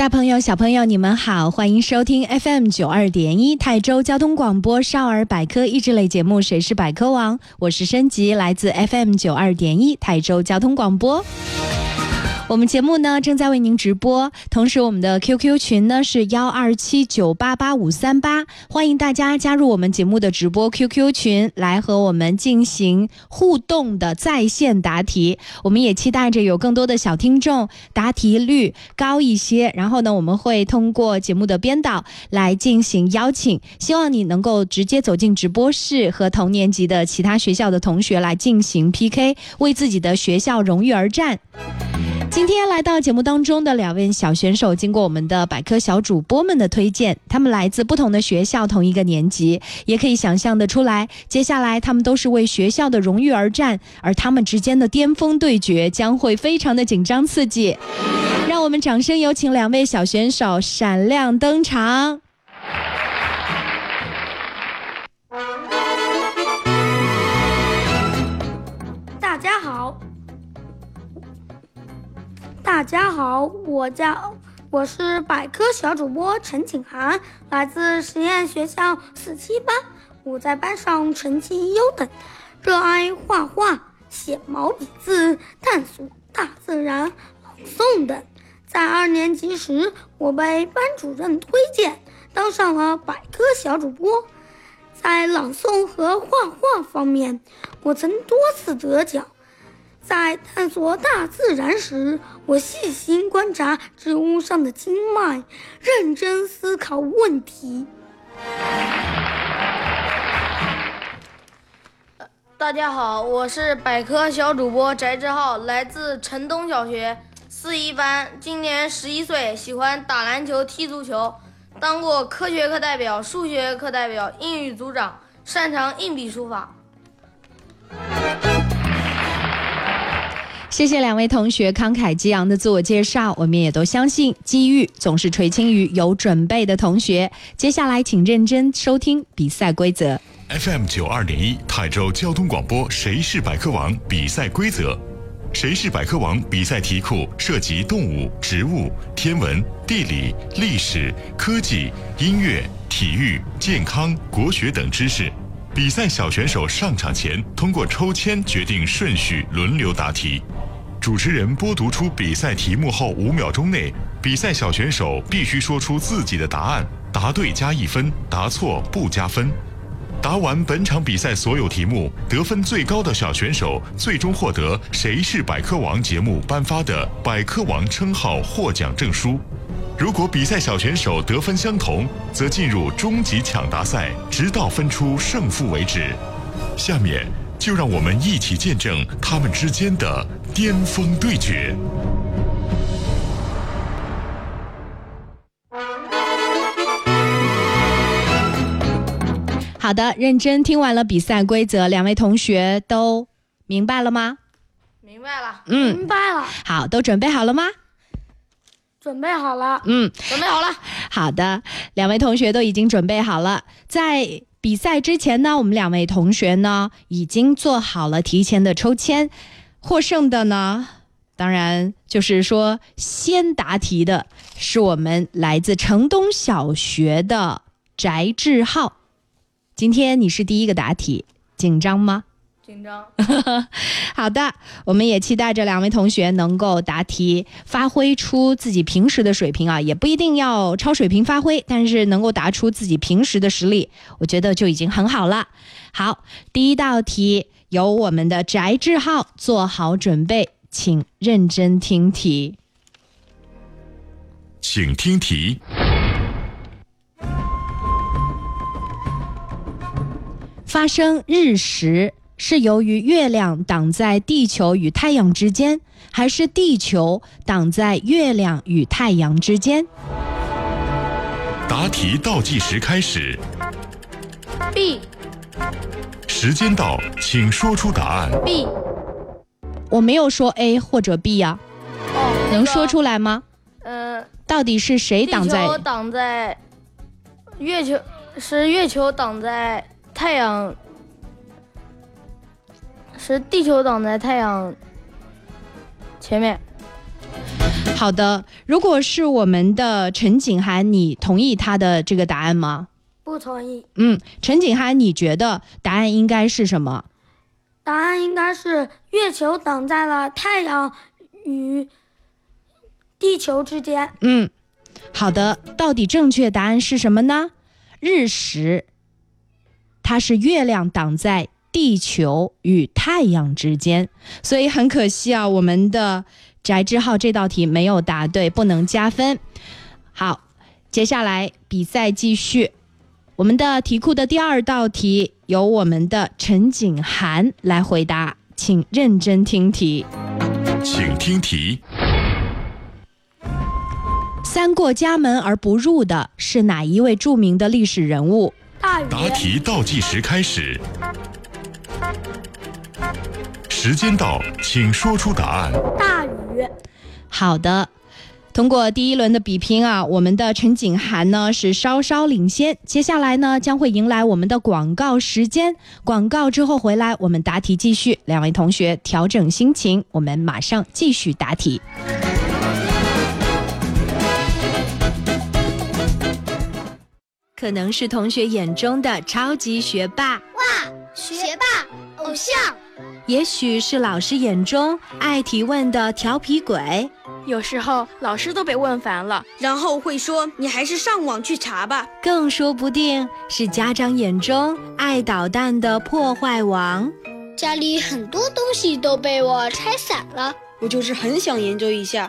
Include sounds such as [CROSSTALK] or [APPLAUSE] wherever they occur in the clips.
大朋友、小朋友，你们好，欢迎收听 FM 九二点一泰州交通广播少儿百科益智类节目《谁是百科王》，我是升级，来自 FM 九二点一泰州交通广播。我们节目呢正在为您直播，同时我们的 QQ 群呢是幺二七九八八五三八，欢迎大家加入我们节目的直播 QQ 群，来和我们进行互动的在线答题。我们也期待着有更多的小听众答题率高一些，然后呢我们会通过节目的编导来进行邀请，希望你能够直接走进直播室，和同年级的其他学校的同学来进行 PK，为自己的学校荣誉而战。今天来到节目当中的两位小选手，经过我们的百科小主播们的推荐，他们来自不同的学校，同一个年级，也可以想象的出来，接下来他们都是为学校的荣誉而战，而他们之间的巅峰对决将会非常的紧张刺激。让我们掌声有请两位小选手闪亮登场。大家好，我叫我是百科小主播陈景涵，来自实验学校四七班。我在班上成绩优等，热爱画画、写毛笔字、探索大自然、朗诵等。在二年级时，我被班主任推荐当上了百科小主播。在朗诵和画画方面，我曾多次得奖。在探索大自然时，我细心观察植物上的经脉，认真思考问题。大家好，我是百科小主播翟志浩，来自城东小学四一班，今年十一岁，喜欢打篮球、踢足球，当过科学课代表、数学课代表、英语组长，擅长硬笔书法。谢谢两位同学慷慨激昂的自我介绍，我们也都相信机遇总是垂青于有准备的同学。接下来，请认真收听比赛规则。FM 九二点一泰州交通广播，谁是百科王？比赛规则：谁是百科王？比赛题库涉及动物、植物、天文、地理、历史、科技、音乐、体育、健康、国学等知识。比赛小选手上场前通过抽签决定顺序，轮流答题。主持人播读出比赛题目后五秒钟内，比赛小选手必须说出自己的答案，答对加一分，答错不加分。答完本场比赛所有题目，得分最高的小选手最终获得《谁是百科王》节目颁发的百科王称号获奖证书。如果比赛小选手得分相同，则进入终极抢答赛，直到分出胜负为止。下面就让我们一起见证他们之间的巅峰对决。好的，认真听完了比赛规则，两位同学都明白了吗？明白了。嗯，明白了。好，都准备好了吗？准备好了，嗯，准备好了。好的，两位同学都已经准备好了。在比赛之前呢，我们两位同学呢已经做好了提前的抽签，获胜的呢当然就是说先答题的是我们来自城东小学的翟志浩。今天你是第一个答题，紧张吗？紧张。[LAUGHS] 好的，我们也期待着两位同学能够答题，发挥出自己平时的水平啊，也不一定要超水平发挥，但是能够答出自己平时的实力，我觉得就已经很好了。好，第一道题由我们的翟志浩做好准备，请认真听题。请听题。发生日食是由于月亮挡在地球与太阳之间，还是地球挡在月亮与太阳之间？答题倒计时开始，B 时间到，请说出答案。B 我没有说 A 或者 B 呀、哦，能说出来吗？呃，到底是谁挡在？球挡在月球是月球挡在太阳，是地球挡在太阳前面。好的，如果是我们的陈景涵，你同意他的这个答案吗？不同意。嗯，陈景涵，你觉得答案应该是什么？答案应该是月球挡在了太阳与地球之间。嗯，好的，到底正确答案是什么呢？日食，它是月亮挡在地球与太阳之间，所以很可惜啊，我们的翟志浩这道题没有答对，不能加分。好，接下来比赛继续，我们的题库的第二道题由我们的陈景涵来回答，请认真听题。请听题。三过家门而不入的是哪一位著名的历史人物？答题倒计时开始，时间到，请说出答案。大禹，好的，通过第一轮的比拼啊，我们的陈景涵呢是稍稍领先。接下来呢将会迎来我们的广告时间，广告之后回来我们答题继续。两位同学调整心情，我们马上继续答题。可能是同学眼中的超级学霸哇，学霸偶像，也许是老师眼中爱提问的调皮鬼。有时候老师都被问烦了。然后会说你还是上网去查吧。更说不定是家长眼中爱捣蛋的破坏王。家里很多东西都被我拆散了。我就是很想研究一下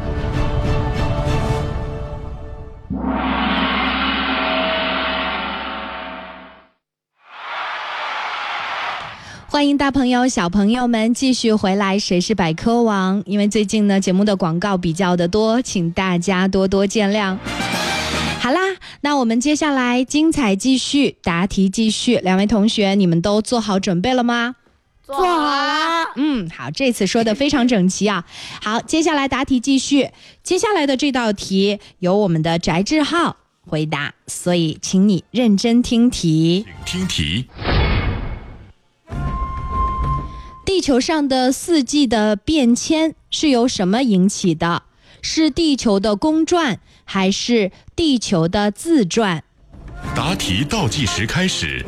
欢迎大朋友、小朋友们继续回来，谁是百科王？因为最近呢，节目的广告比较的多，请大家多多见谅。好啦，那我们接下来精彩继续，答题继续。两位同学，你们都做好准备了吗？做好了。嗯，好，这次说的非常整齐啊。好，接下来答题继续。接下来的这道题由我们的翟志浩回答，所以请你认真听题。请听题。地球上的四季的变迁是由什么引起的？是地球的公转还是地球的自转？答题倒计时开始，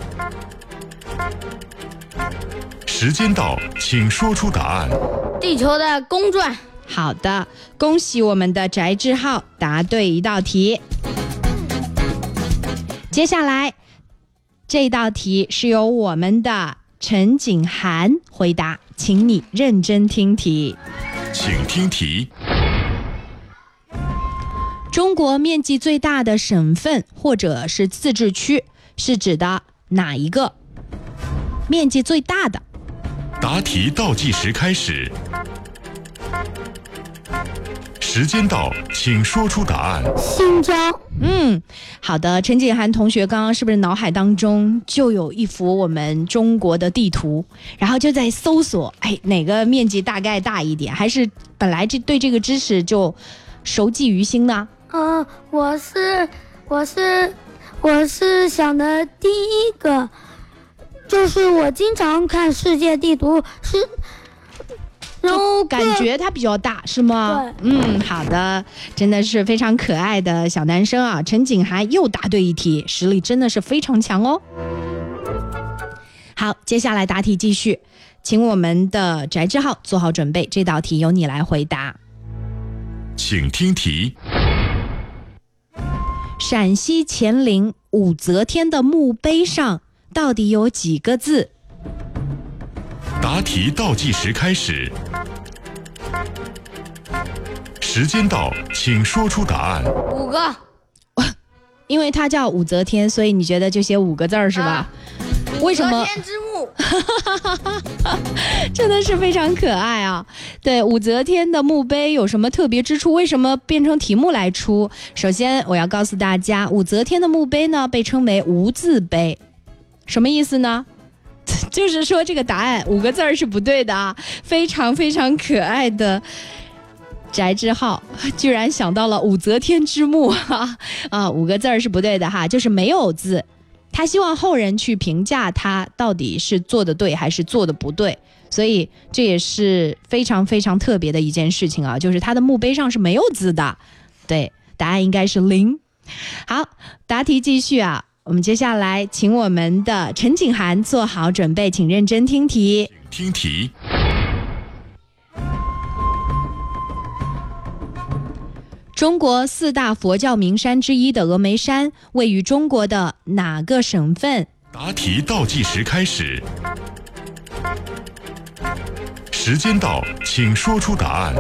时间到，请说出答案。地球的公转，好的，恭喜我们的翟志浩答对一道题。接下来这道题是由我们的陈景涵回答，请你认真听题。请听题。中国面积最大的省份或者是自治区是指的哪一个？面积最大的，答题倒计时开始，时时间到，请说出答案。新疆。嗯，好的，陈景涵同学刚刚是不是脑海当中就有一幅我们中国的地图，然后就在搜索，哎，哪个面积大概大一点？还是本来这对这个知识就熟记于心呢？嗯，我是我是我是想的第一个，就是我经常看世界地图是。然后感觉它比较大，是吗？对，嗯，好的，真的是非常可爱的小男生啊！陈景涵又答对一题，实力真的是非常强哦。好，接下来答题继续，请我们的翟志浩做好准备，这道题由你来回答。请听题：陕西乾陵武则天的墓碑上到底有几个字？答题倒计时开始，时间到，请说出答案。五个，[LAUGHS] 因为它叫武则天，所以你觉得就写五个字儿是吧？啊为什么武则天之墓，[LAUGHS] 真的是非常可爱啊！对，武则天的墓碑有什么特别之处？为什么变成题目来出？首先，我要告诉大家，武则天的墓碑呢被称为无字碑，什么意思呢？就是说这个答案五个字儿是不对的啊！非常非常可爱的翟志浩 [LAUGHS] 居然想到了武则天之墓哈 [LAUGHS] 啊，五个字儿是不对的哈，[LAUGHS] 就是没有字。他希望后人去评价他到底是做的对还是做的不对，所以这也是非常非常特别的一件事情啊，就是他的墓碑上是没有字的。对，答案应该是零。好，答题继续啊，我们接下来请我们的陈景涵做好准备，请认真听题。听题：中国四大佛教名山之一的峨眉山位于中国的哪个省份？答题倒计时开始，时间到，请说出答案。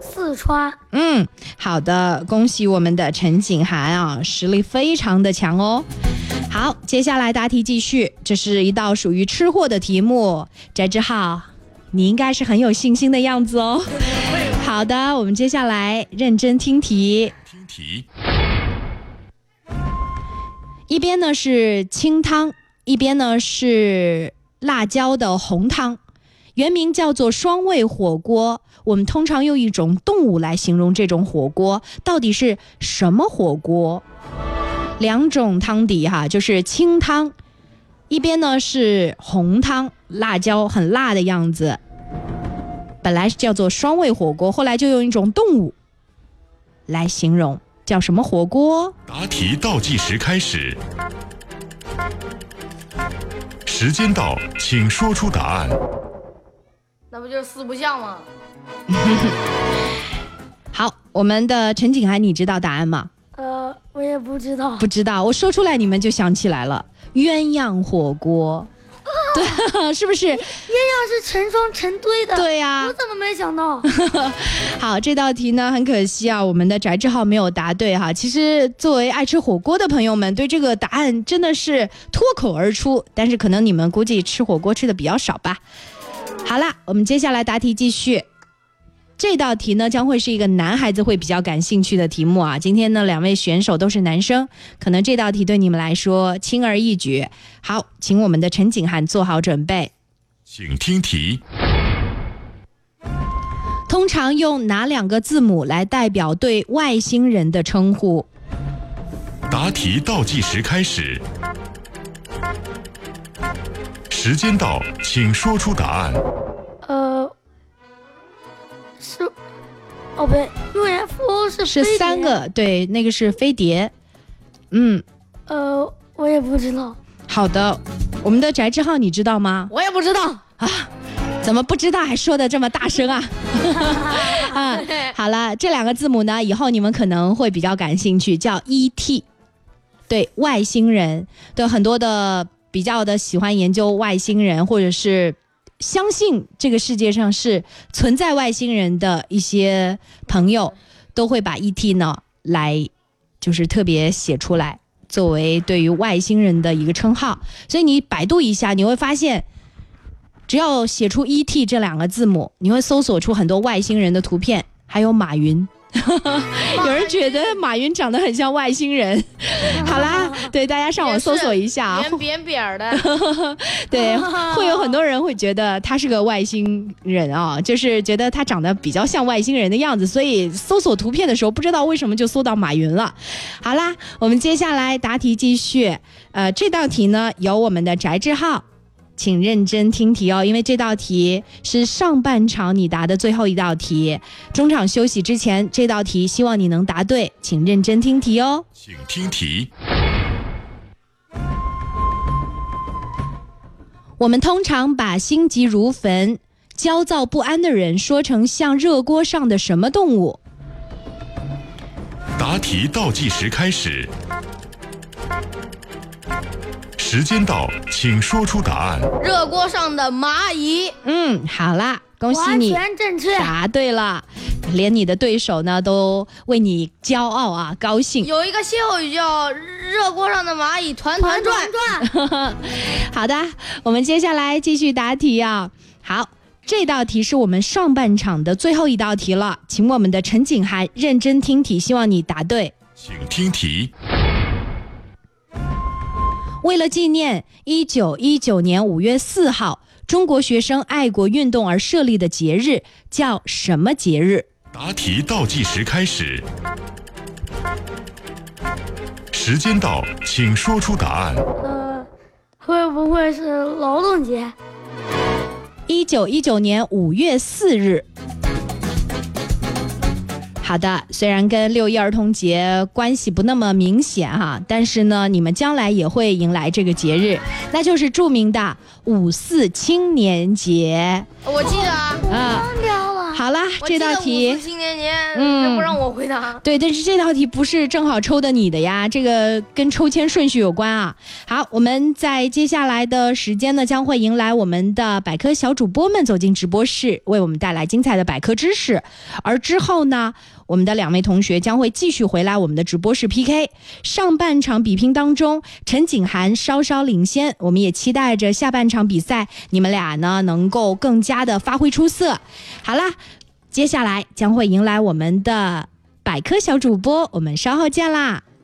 四川。嗯，好的，恭喜我们的陈景涵啊，实力非常的强哦。好，接下来答题继续，这是一道属于吃货的题目。翟志浩，你应该是很有信心的样子哦。好的，我们接下来认真听题。听题：一边呢是清汤，一边呢是辣椒的红汤，原名叫做双味火锅。我们通常用一种动物来形容这种火锅，到底是什么火锅？两种汤底哈，就是清汤，一边呢是红汤，辣椒很辣的样子。本来是叫做双味火锅，后来就用一种动物来形容，叫什么火锅？答题倒计时开始，时间到，请说出答案。那不就是四不像吗？[LAUGHS] 好，我们的陈景涵，你知道答案吗？呃，我也不知道。不知道，我说出来你们就想起来了，鸳鸯火锅。对，[LAUGHS] 是不是？鸳鸯是成双成对的。对呀、我怎么没想到？[LAUGHS] 好，这道题呢，很可惜啊，我们的翟志浩没有答对哈。其实，作为爱吃火锅的朋友们，对这个答案真的是脱口而出，但是可能你们估计吃火锅吃的比较少吧。好啦，我们接下来答题继续。这道题呢，将会是一个男孩子会比较感兴趣的题目啊。今天呢，两位选手都是男生，可能这道题对你们来说轻而易举。好，请我们的陈景涵做好准备。请听题：通常用哪两个字母来代表对外星人的称呼？答题倒计时开始，时间到，请说出答案。哦不对，UFO 是是三。个，对，那个是飞碟。嗯，呃，我也不知道。好的，我们的翟志浩你知道吗？我也不知道啊。怎么不知道还说的这么大声啊？[LAUGHS] 啊，[LAUGHS] 好了，这两个字母呢，以后你们可能会比较感兴趣，叫 ET，对外星人，对很多的比较的喜欢研究外星人，或者是相信这个世界上是存在外星人的一些朋友，都会把 ET 呢来就是特别写出来，作为对于外星人的一个称号。所以你百度一下，你会发现。只要写出 “E.T.” 这两个字母，你会搜索出很多外星人的图片，还有马云，[LAUGHS] 有人觉得马云长得很像外星人。[LAUGHS] 好啦，[LAUGHS] 对大家上网搜索一下，啊扁扁的。[LAUGHS] 对，[LAUGHS] 会有很多人会觉得他是个外星人啊，就是觉得他长得比较像外星人的样子，所以搜索图片的时候不知道为什么就搜到马云了。好啦，我们接下来答题继续。呃，这道题呢由我们的翟志浩。请认真听题哦，因为这道题是上半场你答的最后一道题。中场休息之前，这道题希望你能答对，请认真听题哦。请听题。我们通常把心急如焚、焦躁不安的人说成像热锅上的什么动物？答题倒计时开始。时间到，请说出答案。热锅上的蚂蚁。嗯，好啦，恭喜你，完全正确。答对了，连你的对手呢都为你骄傲啊，高兴。有一个歇后语叫“热锅上的蚂蚁团团转”。[LAUGHS] 好的，我们接下来继续答题啊。好，这道题是我们上半场的最后一道题了，请我们的陈景涵认真听题，希望你答对。请听题。为了纪念一九一九年五月四号中国学生爱国运动而设立的节日，叫什么节日？答题倒计时开始。时间到，请说出答案。呃，会不会是劳动节？一九一九年五月四日。好的，虽然跟六一儿童节关系不那么明显哈，但是呢，你们将来也会迎来这个节日，那就是著名的五四青年节。我记得啊，忘掉了。好啦，这道题五四青年节，嗯，不让我回答。对，但是这道题不是正好抽的你的呀，这个跟抽签顺序有关啊。好，我们在接下来的时间呢，将会迎来我们的百科小主播们走进直播室，为我们带来精彩的百科知识，而之后呢。我们的两位同学将会继续回来我们的直播室 PK。上半场比拼当中，陈景涵稍稍领先，我们也期待着下半场比赛，你们俩呢能够更加的发挥出色。好啦，接下来将会迎来我们的百科小主播，我们稍后见啦。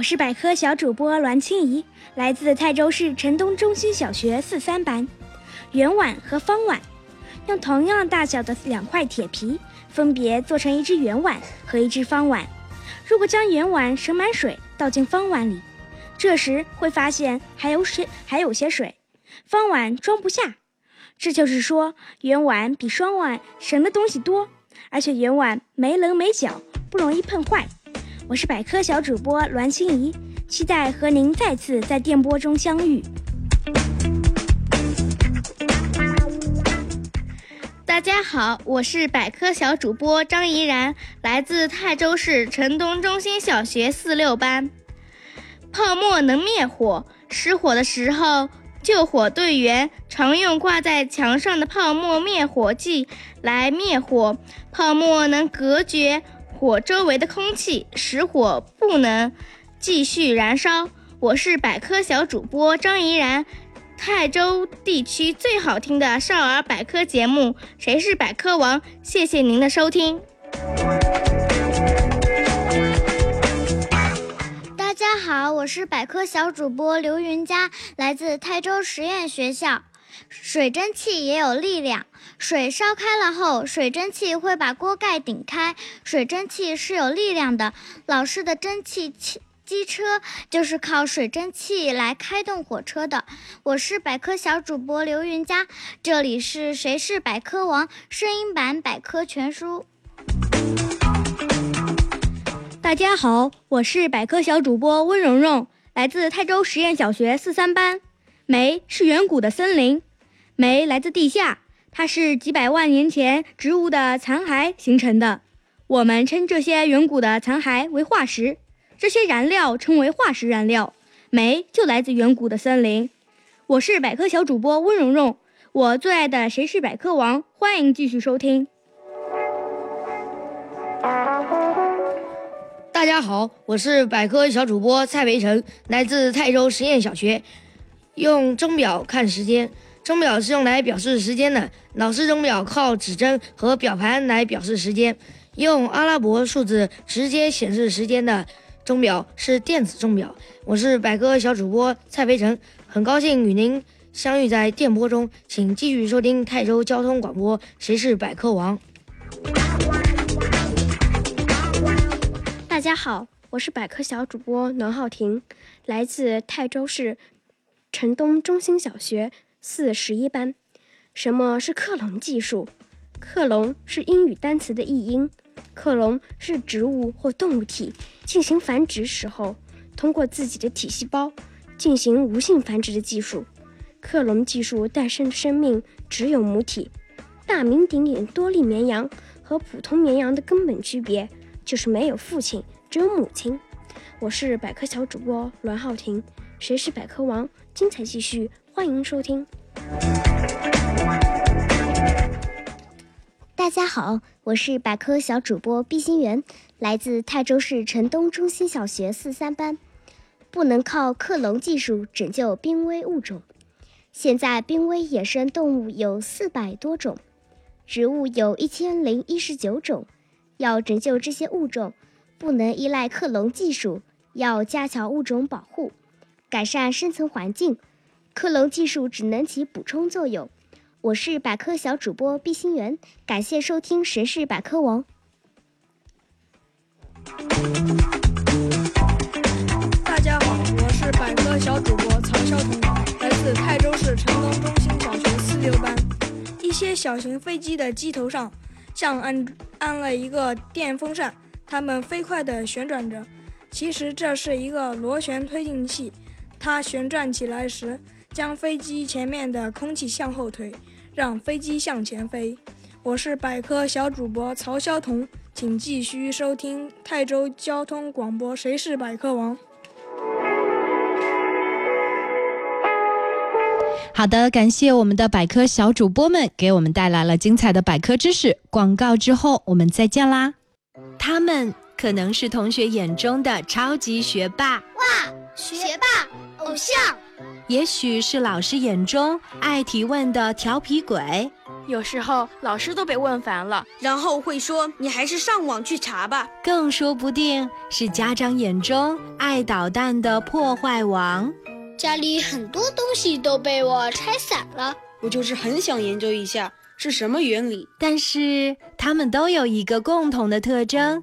我是百科小主播栾清怡，来自泰州市城东中心小学四三班。圆碗和方碗，用同样大小的两块铁皮，分别做成一只圆碗和一只方碗。如果将圆碗盛满水倒进方碗里，这时会发现还有水，还有些水，方碗装不下。这就是说，圆碗比双碗盛的东西多，而且圆碗没棱没角，不容易碰坏。我是百科小主播栾心怡，期待和您再次在电波中相遇。大家好，我是百科小主播张怡然，来自泰州市城东中心小学四六班。泡沫能灭火，失火的时候，救火队员常用挂在墙上的泡沫灭火剂来灭火。泡沫能隔绝。火周围的空气使火不能继续燃烧。我是百科小主播张怡然，泰州地区最好听的少儿百科节目《谁是百科王》，谢谢您的收听。大家好，我是百科小主播刘云佳，来自泰州实验学校。水蒸气也有力量，水烧开了后，水蒸气会把锅盖顶开，水蒸气是有力量的。老式的蒸汽汽机车就是靠水蒸气来开动火车的。我是百科小主播刘云佳，这里是谁是百科王声音版百科全书。大家好，我是百科小主播温蓉蓉，来自泰州实验小学四三班。煤是远古的森林，煤来自地下，它是几百万年前植物的残骸形成的。我们称这些远古的残骸为化石，这些燃料称为化石燃料。煤就来自远古的森林。我是百科小主播温蓉蓉，我最爱的《谁是百科王》，欢迎继续收听。大家好，我是百科小主播蔡培成，来自泰州实验小学。用钟表看时间，钟表是用来表示时间的。老式钟表靠指针和表盘来表示时间，用阿拉伯数字直接显示时间的钟表是电子钟表。我是百科小主播蔡培成，很高兴与您相遇在电波中，请继续收听泰州交通广播。谁是百科王？大家好，我是百科小主播暖浩婷，来自泰州市城东中心小学四十一班。什么是克隆技术？克隆是英语单词的译音。克隆是植物或动物体进行繁殖时候，通过自己的体细胞进行无性繁殖的技术。克隆技术诞生的生命只有母体。大名鼎鼎多利绵羊和普通绵羊的根本区别。就是没有父亲，只有母亲。我是百科小主播栾浩婷，谁是百科王？精彩继续，欢迎收听。大家好，我是百科小主播毕心媛，来自泰州市城东中心小学四三班。不能靠克隆技术拯救濒危物种。现在濒危野生动物有四百多种，植物有一千零一十九种。要拯救这些物种，不能依赖克隆技术，要加强物种保护，改善生存环境。克隆技术只能起补充作用。我是百科小主播毕心媛，感谢收听《谁是百科王》。大家好，我是百科小主播曹潇彤，来自泰州市城东中心小学四六班。一些小型飞机的机头上。像安安了一个电风扇，它们飞快地旋转着。其实这是一个螺旋推进器，它旋转起来时，将飞机前面的空气向后推，让飞机向前飞。我是百科小主播曹潇彤，请继续收听泰州交通广播《谁是百科王》。好的，感谢我们的百科小主播们给我们带来了精彩的百科知识。广告之后我们再见啦！他们可能是同学眼中的超级学霸，哇，学霸偶像；也许是老师眼中爱提问的调皮鬼，有时候老师都被问烦了，然后会说你还是上网去查吧。更说不定是家长眼中爱捣蛋的破坏王。家里很多东西都被我拆散了，我就是很想研究一下是什么原理。但是他们都有一个共同的特征，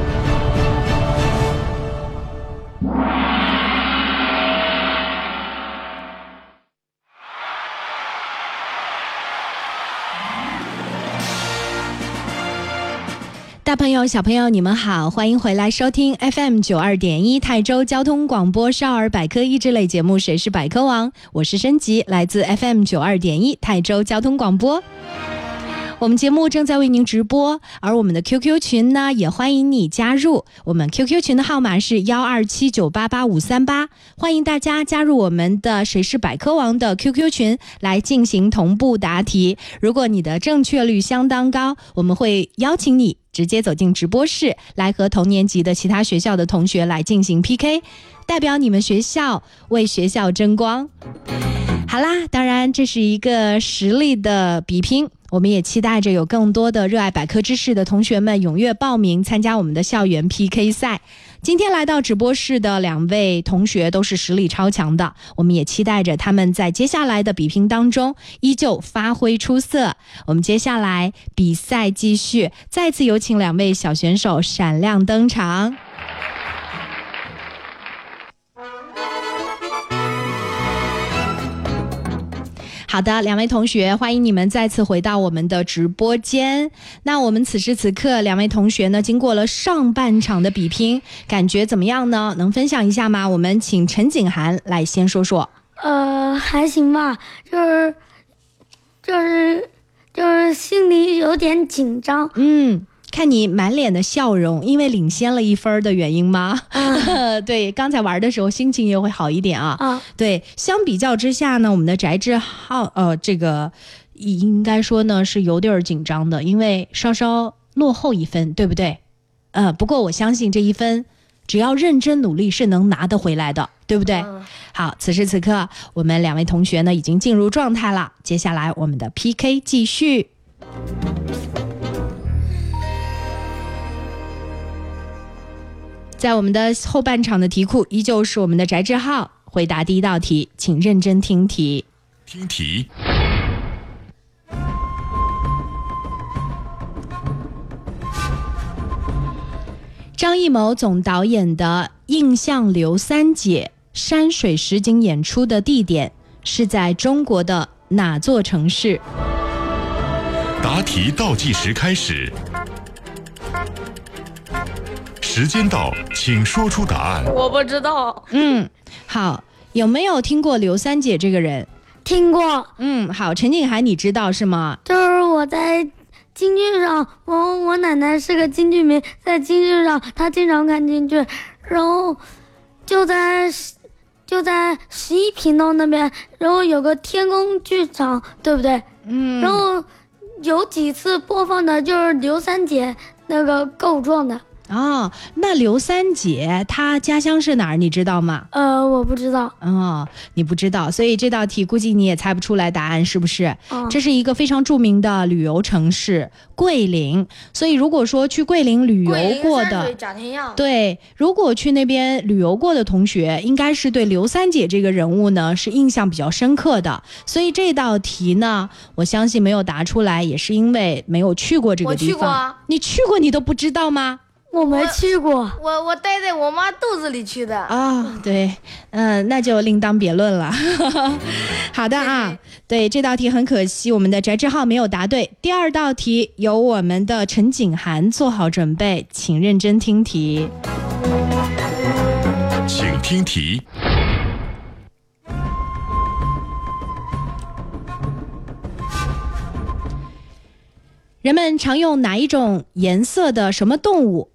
大朋友、小朋友，你们好，欢迎回来收听 FM 九二点一泰州交通广播少儿百科益智类节目《谁是百科王》，我是升级，来自 FM 九二点一泰州交通广播。我们节目正在为您直播，而我们的 QQ 群呢，也欢迎你加入。我们 QQ 群的号码是幺二七九八八五三八，欢迎大家加入我们的“谁是百科王”的 QQ 群来进行同步答题。如果你的正确率相当高，我们会邀请你直接走进直播室，来和同年级的其他学校的同学来进行 PK，代表你们学校为学校争光。好啦，当然这是一个实力的比拼，我们也期待着有更多的热爱百科知识的同学们踊跃报名参加我们的校园 PK 赛。今天来到直播室的两位同学都是实力超强的，我们也期待着他们在接下来的比拼当中依旧发挥出色。我们接下来比赛继续，再次有请两位小选手闪亮登场。好的，两位同学，欢迎你们再次回到我们的直播间。那我们此时此刻，两位同学呢，经过了上半场的比拼，感觉怎么样呢？能分享一下吗？我们请陈景涵来先说说。呃，还行吧，就是就是就是心里有点紧张。嗯。看你满脸的笑容，因为领先了一分的原因吗？[LAUGHS] 对，刚才玩的时候心情也会好一点啊。啊，对，相比较之下呢，我们的翟志浩，呃，这个应该说呢是有点紧张的，因为稍稍落后一分，对不对？呃，不过我相信这一分，只要认真努力是能拿得回来的，对不对？好，此时此刻，我们两位同学呢已经进入状态了，接下来我们的 PK 继续。在我们的后半场的题库，依旧是我们的翟志浩回答第一道题，请认真听题。听题。张艺谋总导演的《印象刘三姐》山水实景演出的地点是在中国的哪座城市？答题倒计时开始。时间到，请说出答案。我不知道。嗯，好，有没有听过刘三姐这个人？听过。嗯，好，陈景涵，你知道是吗？就是我在京剧上，我我奶奶是个京剧迷，在京剧上她经常看京剧，然后就在就在十一频道那边，然后有个天宫剧场，对不对？嗯。然后有几次播放的就是刘三姐那个告状的。哦，那刘三姐她家乡是哪儿？你知道吗？呃，我不知道。哦，你不知道，所以这道题估计你也猜不出来答案，是不是？这是一个非常著名的旅游城市桂林。所以如果说去桂林旅游过的，对，如果去那边旅游过的同学，应该是对刘三姐这个人物呢是印象比较深刻的。所以这道题呢，我相信没有答出来，也是因为没有去过这个地方。你去过，你都不知道吗？我没去过，我我待在我妈肚子里去的啊。对，嗯，那就另当别论了。[LAUGHS] 好的啊，对这道题很可惜，我们的翟志浩没有答对。第二道题由我们的陈景涵做好准备，请认真听题。请听题。人们常用哪一种颜色的什么动物？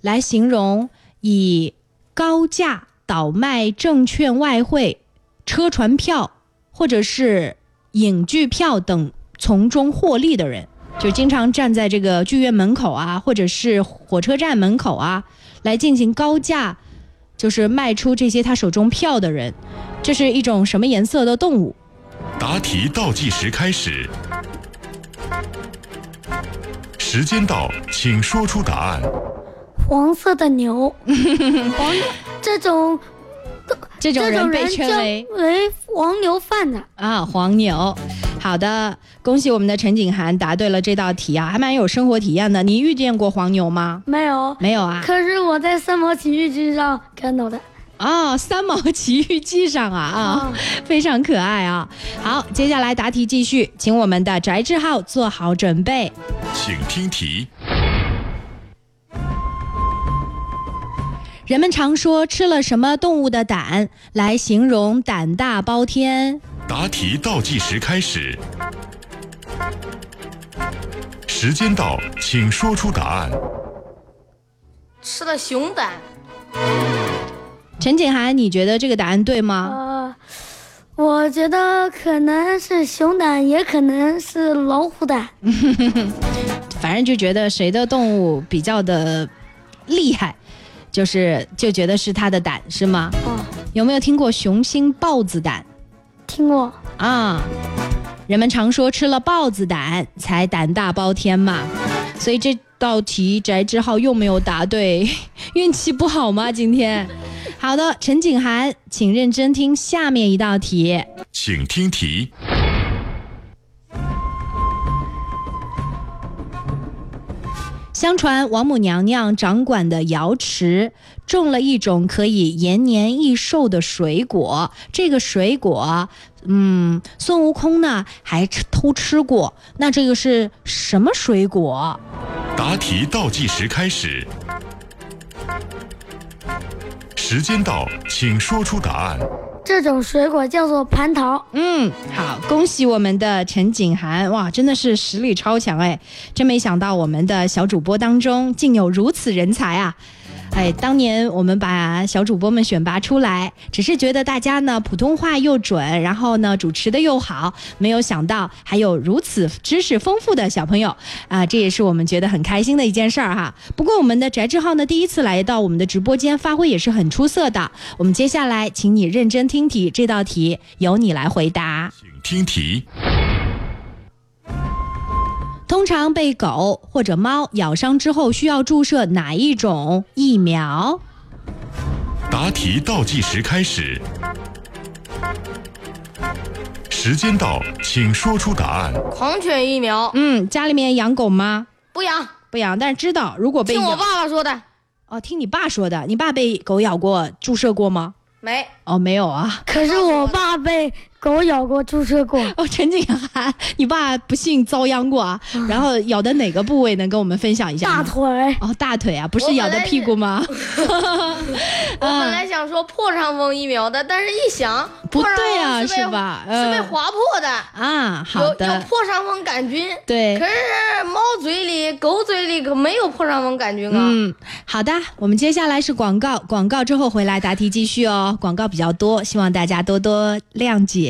来形容以高价倒卖证券、外汇、车船票或者是影剧票等从中获利的人，就经常站在这个剧院门口啊，或者是火车站门口啊，来进行高价，就是卖出这些他手中票的人，这是一种什么颜色的动物？答题倒计时开始，时间到，请说出答案。黄色的牛，黄这种，这种人被称为为黄牛贩子啊，黄牛。好的，恭喜我们的陈景涵答对了这道题啊，还蛮有生活体验的。你遇见过黄牛吗？没有，没有啊。可是我在三毛奇遇记上看到的。哦，三毛奇遇记上啊啊，非常可爱啊。好，接下来答题继续，请我们的翟志浩做好准备，请听题。人们常说吃了什么动物的胆来形容胆大包天？答题倒计时开始，时间到，请说出答案。吃了熊胆。陈景涵，你觉得这个答案对吗？呃，我觉得可能是熊胆，也可能是老虎胆。[LAUGHS] 反正就觉得谁的动物比较的厉害，就是就觉得是它的胆，是吗？哦，有没有听过雄心豹子胆？听过啊。人们常说吃了豹子胆才胆大包天嘛，所以这道题翟志浩又没有答对，运气不好吗？今天，好的，陈景涵，请认真听下面一道题，请听题。相传王母娘娘掌管的瑶池种了一种可以延年益寿的水果，这个水果，嗯，孙悟空呢还偷吃过。那这个是什么水果？答题倒计时开始，时间到，请说出答案。这种水果叫做蟠桃。嗯，好，恭喜我们的陈景涵，哇，真的是实力超强哎！真没想到我们的小主播当中竟有如此人才啊！哎，当年我们把小主播们选拔出来，只是觉得大家呢普通话又准，然后呢主持的又好，没有想到还有如此知识丰富的小朋友啊！这也是我们觉得很开心的一件事儿哈。不过我们的翟志浩呢第一次来到我们的直播间，发挥也是很出色的。我们接下来请你认真听题，这道题由你来回答。请听题。通常被狗或者猫咬伤之后，需要注射哪一种疫苗？答题倒计时开始，时间到，请说出答案。狂犬疫苗。嗯，家里面养狗吗？不养，不养，但是知道如果被听我爸爸说的。哦，听你爸说的。你爸被狗咬过，注射过吗？没。哦，没有啊。可是我爸被。狗咬过，注射过。哦，陈景涵，你爸不幸遭殃过啊？然后咬的哪个部位能跟我们分享一下？大腿。哦，大腿啊，不是咬的屁股吗？[LAUGHS] 我本来想说破伤风疫苗的，但是一想，不对啊，是吧？是被划破的啊。好的。有有破伤风杆菌。对。可是猫嘴里、狗嘴里可没有破伤风杆菌啊。嗯，好的，我们接下来是广告，广告之后回来答题继续哦。广告比较多，希望大家多多谅解。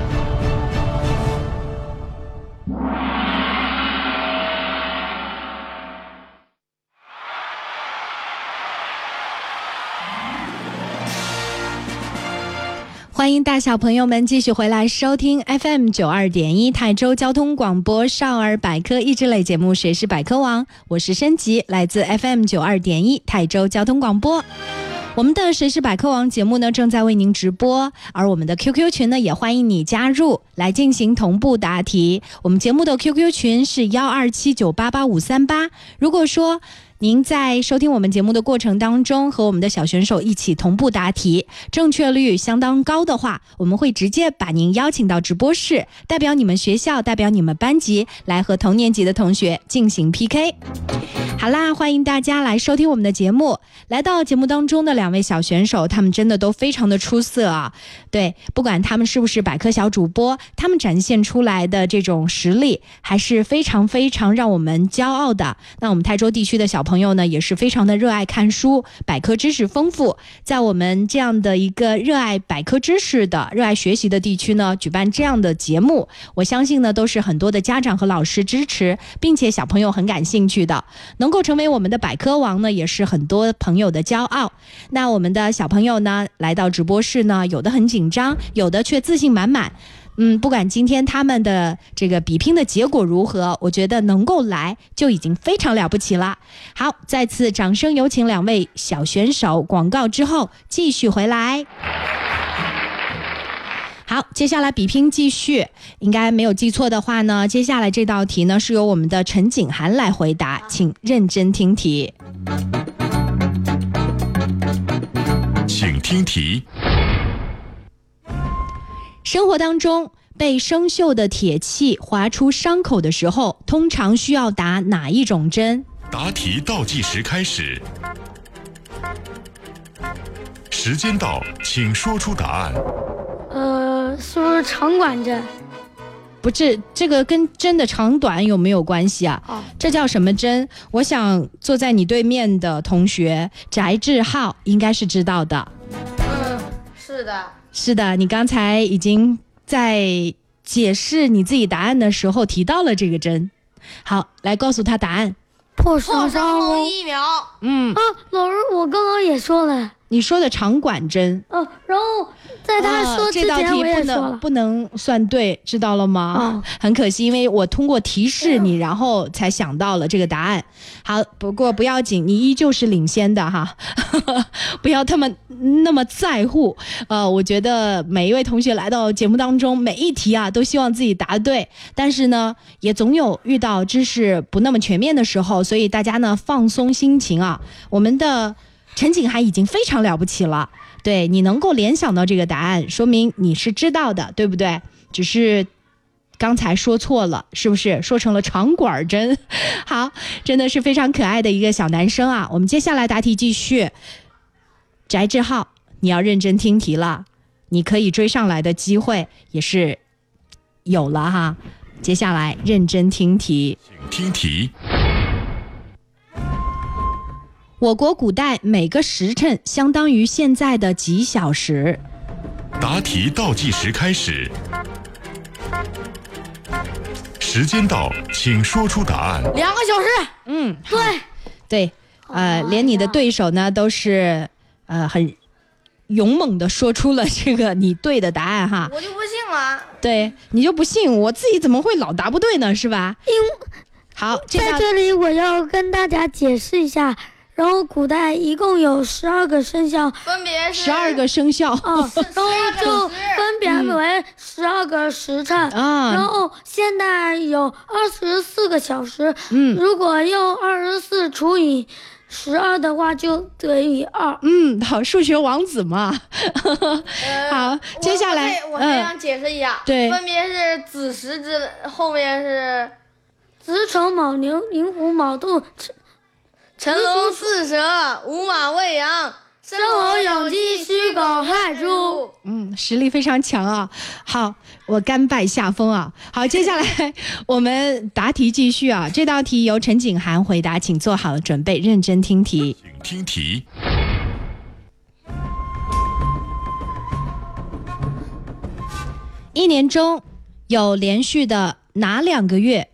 欢迎大小朋友们继续回来收听 FM 九二点一泰州交通广播少儿百科益智类节目《谁是百科王》，我是申吉，来自 FM 九二点一泰州交通广播。我们的《谁是百科王》节目呢，正在为您直播，而我们的 QQ 群呢，也欢迎你加入来进行同步答题。我们节目的 QQ 群是幺二七九八八五三八。如果说您在收听我们节目的过程当中，和我们的小选手一起同步答题，正确率相当高的话，我们会直接把您邀请到直播室，代表你们学校，代表你们班级来和同年级的同学进行 PK。好啦，欢迎大家来收听我们的节目。来到节目当中的两位小选手，他们真的都非常的出色啊！对，不管他们是不是百科小主播，他们展现出来的这种实力还是非常非常让我们骄傲的。那我们泰州地区的小朋朋友呢，也是非常的热爱看书，百科知识丰富。在我们这样的一个热爱百科知识的、热爱学习的地区呢，举办这样的节目，我相信呢，都是很多的家长和老师支持，并且小朋友很感兴趣的。能够成为我们的百科王呢，也是很多朋友的骄傲。那我们的小朋友呢，来到直播室呢，有的很紧张，有的却自信满满。嗯，不管今天他们的这个比拼的结果如何，我觉得能够来就已经非常了不起了。好，再次掌声有请两位小选手。广告之后继续回来。好，接下来比拼继续，应该没有记错的话呢，接下来这道题呢是由我们的陈景涵来回答，请认真听题。请听题。生活当中，被生锈的铁器划出伤口的时候，通常需要打哪一种针？答题倒计时开始，时间到，请说出答案。呃，是不是长管针？不是，这个跟针的长短有没有关系啊？哦，这叫什么针？我想坐在你对面的同学翟志浩应该是知道的。嗯，是的。是的，你刚才已经在解释你自己答案的时候提到了这个针。好，来告诉他答案。破伤风疫苗。嗯啊，老师，我刚刚也说了。你说的长管针。哦，然后在他说之前我也说了，不能算对，知道了吗？很可惜，因为我通过提示你，然后才想到了这个答案。好，不过不要紧，你依旧是领先的哈，[LAUGHS] 不要他们那么在乎。呃，我觉得每一位同学来到节目当中，每一题啊都希望自己答对，但是呢，也总有遇到知识不那么全面的时候，所以大家呢放松心情啊。我们的。陈景涵已经非常了不起了，对你能够联想到这个答案，说明你是知道的，对不对？只是刚才说错了，是不是说成了长管针？[LAUGHS] 好，真的是非常可爱的一个小男生啊！我们接下来答题继续。翟志浩，你要认真听题了，你可以追上来的机会也是有了哈。接下来认真听题，请听题。我国古代每个时辰相当于现在的几小时？答题倒计时开始，时间到，请说出答案。两个小时。嗯，对，对，呃，连你的对手呢都是呃很勇猛的说出了这个你对的答案哈。我就不信了。对你就不信，我自己怎么会老答不对呢？是吧？因好，在这里我要跟大家解释一下。然后古代一共有十二个生肖，分别是十二个生肖，啊，[LAUGHS] 然后就分别为十二个时辰啊。然后现在有二十四个小时，嗯，如果用二十四除以十二的话，就等于二。嗯，好，数学王子嘛。[LAUGHS] 好，接下来我还想解释一下，对，分别是子时之后面是子丑卯牛寅虎卯兔。辰龙巳蛇午马未羊，申猴酉鸡戌狗亥猪。嗯，实力非常强啊！好，我甘拜下风啊！好，接下来 [LAUGHS] 我们答题继续啊！这道题由陈景涵回答，请做好准备，认真听题。请听题。一年中有连续的哪两个月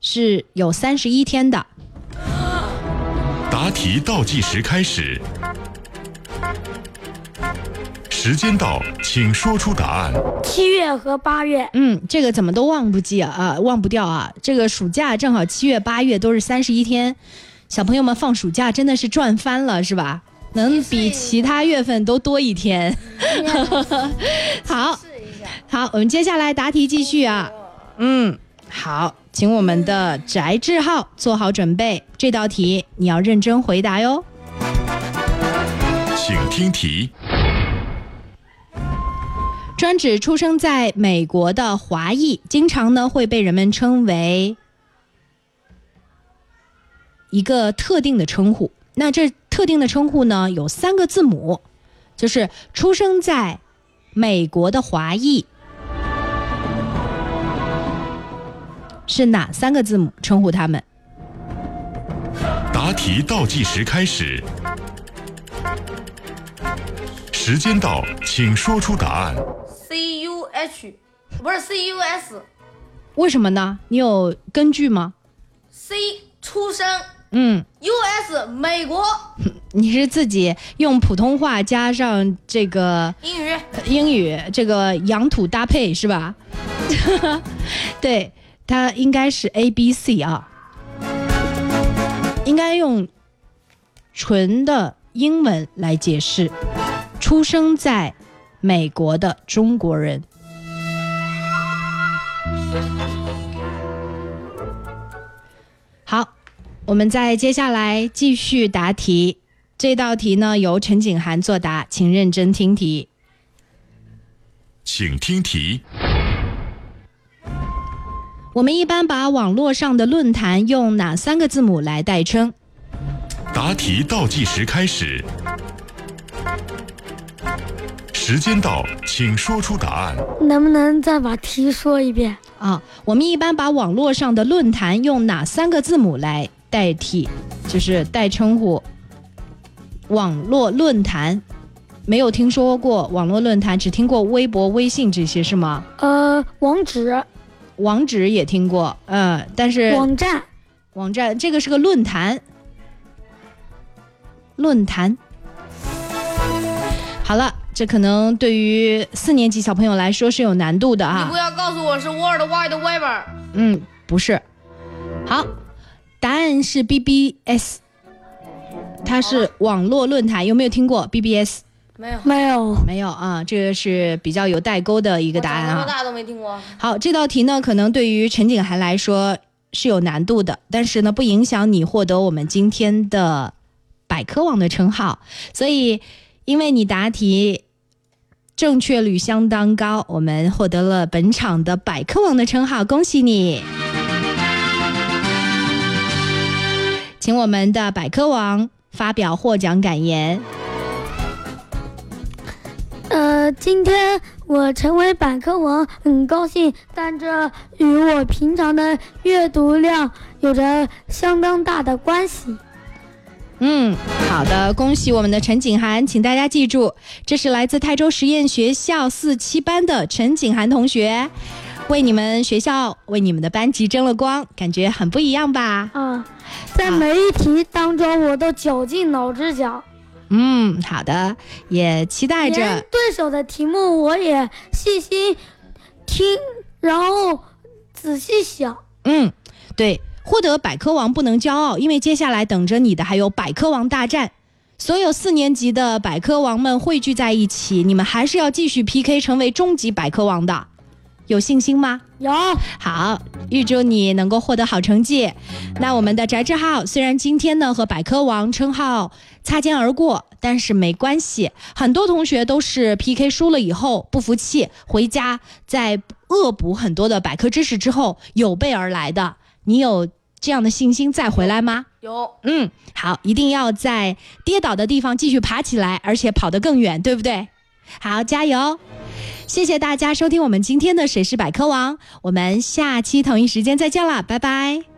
是有三十一天的？答题倒计时开始，时间到，请说出答案。七月和八月。嗯，这个怎么都忘不记啊，忘不掉啊。这个暑假正好七月八月都是三十一天，小朋友们放暑假真的是赚翻了，是吧？能比其他月份都多一天。[LAUGHS] 好，好，我们接下来答题继续啊。嗯，好。请我们的翟志浩做好准备，这道题你要认真回答哟。请听题。专指出生在美国的华裔，经常呢会被人们称为一个特定的称呼。那这特定的称呼呢有三个字母，就是出生在美国的华裔。是哪三个字母称呼他们？答答题倒计时开始，时间到，请说出答案。C U H，不是 C U S。为什么呢？你有根据吗？C 出生。嗯。U S 美国。[LAUGHS] 你是自己用普通话加上这个英语，英语这个洋土搭配是吧？[LAUGHS] 对，它应该是 A B C 啊，应该用纯的英文来解释。出生在美国的中国人。好，我们再接下来继续答题。这道题呢由陈景涵作答，请认真听题。请听题。我们一般把网络上的论坛用哪三个字母来代称？答题倒计时开始，时间到，请说出答案。能不能再把题说一遍？啊，我们一般把网络上的论坛用哪三个字母来代替？就是代称呼。网络论坛，没有听说过网络论坛，只听过微博、微信这些是吗？呃，网址，网址也听过，呃，但是网站，网站这个是个论坛，论坛。好了，这可能对于四年级小朋友来说是有难度的啊。你不要告诉我是 World Wide Web。嗯，不是。好，答案是 BBS。它是网络论坛，有没有听过 BBS？没有，没有，没有啊！这个是比较有代沟的一个答案啊。大都没听过。好，这道题呢，可能对于陈景涵来说是有难度的，但是呢，不影响你获得我们今天的百科王的称号。所以，因为你答题正确率相当高，我们获得了本场的百科王的称号，恭喜你！请我们的百科王。发表获奖感言。呃，今天我成为百科王，很高兴，但这与我平常的阅读量有着相当大的关系。嗯，好的，恭喜我们的陈景涵，请大家记住，这是来自泰州实验学校四七班的陈景涵同学，为你们学校、为你们的班级争了光，感觉很不一样吧？啊。在每一题当中，我都绞尽脑汁想。嗯，好的，也期待着对手的题目，我也细心听，然后仔细想。嗯，对，获得百科王不能骄傲，因为接下来等着你的还有百科王大战。所有四年级的百科王们汇聚在一起，你们还是要继续 PK，成为终极百科王的。有信心吗？有。好，预祝你能够获得好成绩。那我们的翟志浩虽然今天呢和百科王称号擦肩而过，但是没关系。很多同学都是 PK 输了以后不服气，回家在恶补很多的百科知识之后有备而来的。你有这样的信心再回来吗？有。嗯，好，一定要在跌倒的地方继续爬起来，而且跑得更远，对不对？好，加油！谢谢大家收听我们今天的《谁是百科王》，我们下期同一时间再见啦，拜拜。